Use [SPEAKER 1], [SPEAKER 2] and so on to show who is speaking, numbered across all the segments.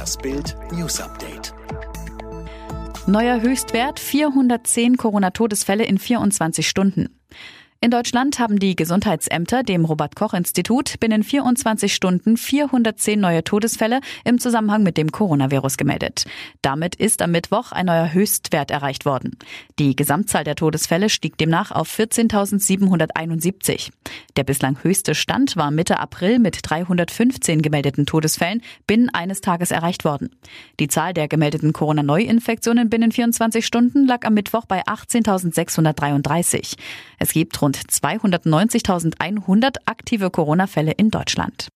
[SPEAKER 1] Das Bild News Update.
[SPEAKER 2] Neuer Höchstwert 410 Corona-Todesfälle in 24 Stunden. In Deutschland haben die Gesundheitsämter dem Robert Koch Institut binnen 24 Stunden 410 neue Todesfälle im Zusammenhang mit dem Coronavirus gemeldet. Damit ist am Mittwoch ein neuer Höchstwert erreicht worden. Die Gesamtzahl der Todesfälle stieg demnach auf 14.771. Der bislang höchste Stand war Mitte April mit 315 gemeldeten Todesfällen binnen eines Tages erreicht worden. Die Zahl der gemeldeten Corona-Neuinfektionen binnen 24 Stunden lag am Mittwoch bei 18.633. Es gibt rund rund 290.100 aktive Corona-Fälle in Deutschland.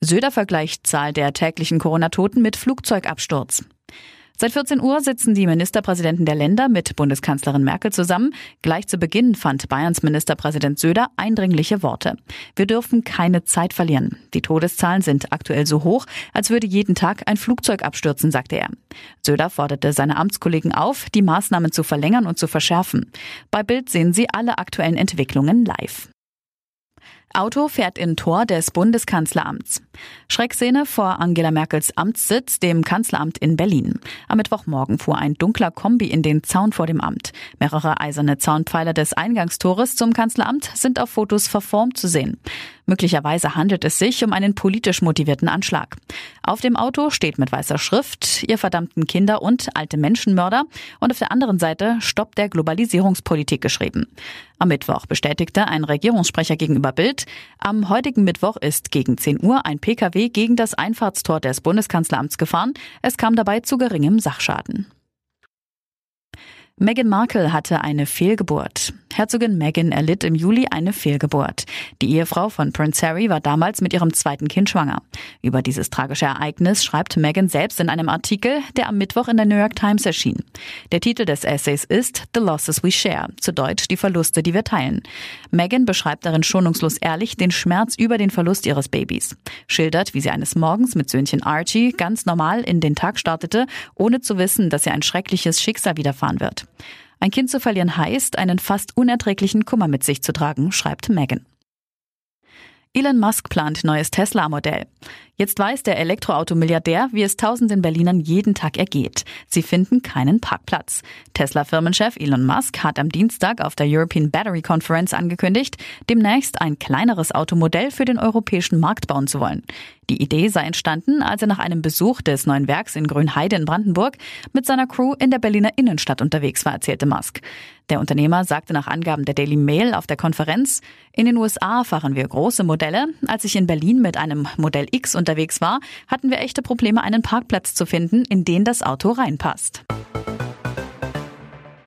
[SPEAKER 2] Söder vergleicht Zahl der täglichen Corona-Toten mit Flugzeugabsturz. Seit 14 Uhr sitzen die Ministerpräsidenten der Länder mit Bundeskanzlerin Merkel zusammen. Gleich zu Beginn fand Bayerns Ministerpräsident Söder eindringliche Worte. Wir dürfen keine Zeit verlieren. Die Todeszahlen sind aktuell so hoch, als würde jeden Tag ein Flugzeug abstürzen, sagte er. Söder forderte seine Amtskollegen auf, die Maßnahmen zu verlängern und zu verschärfen. Bei Bild sehen Sie alle aktuellen Entwicklungen live. Auto fährt in Tor des Bundeskanzleramts. Schreckszene vor Angela Merkels Amtssitz, dem Kanzleramt in Berlin. Am Mittwochmorgen fuhr ein dunkler Kombi in den Zaun vor dem Amt. Mehrere eiserne Zaunpfeiler des Eingangstores zum Kanzleramt sind auf Fotos verformt zu sehen. Möglicherweise handelt es sich um einen politisch motivierten Anschlag. Auf dem Auto steht mit weißer Schrift, ihr verdammten Kinder und alte Menschenmörder und auf der anderen Seite Stopp der Globalisierungspolitik geschrieben. Am Mittwoch bestätigte ein Regierungssprecher gegenüber Bild, am heutigen Mittwoch ist gegen 10 Uhr ein Pkw gegen das Einfahrtstor des Bundeskanzleramts gefahren. Es kam dabei zu geringem Sachschaden. Meghan Markle hatte eine Fehlgeburt. Herzogin Meghan erlitt im Juli eine Fehlgeburt. Die Ehefrau von Prince Harry war damals mit ihrem zweiten Kind schwanger. Über dieses tragische Ereignis schreibt Meghan selbst in einem Artikel, der am Mittwoch in der New York Times erschien. Der Titel des Essays ist The Losses We Share, zu Deutsch die Verluste, die wir teilen. Meghan beschreibt darin schonungslos ehrlich den Schmerz über den Verlust ihres Babys, schildert, wie sie eines Morgens mit Söhnchen Archie ganz normal in den Tag startete, ohne zu wissen, dass ihr ein schreckliches Schicksal widerfahren wird. Ein Kind zu verlieren heißt, einen fast unerträglichen Kummer mit sich zu tragen, schreibt Megan. Elon Musk plant neues Tesla-Modell. Jetzt weiß der Elektroautomilliardär, wie es tausenden Berlinern jeden Tag ergeht. Sie finden keinen Parkplatz. Tesla-Firmenchef Elon Musk hat am Dienstag auf der European Battery Conference angekündigt, demnächst ein kleineres Automodell für den europäischen Markt bauen zu wollen. Die Idee sei entstanden, als er nach einem Besuch des neuen Werks in Grünheide in Brandenburg mit seiner Crew in der Berliner Innenstadt unterwegs war, erzählte Musk. Der Unternehmer sagte nach Angaben der Daily Mail auf der Konferenz, in den USA fahren wir große Modelle. Als ich in Berlin mit einem Modell X unterwegs war, hatten wir echte Probleme, einen Parkplatz zu finden, in den das Auto reinpasst.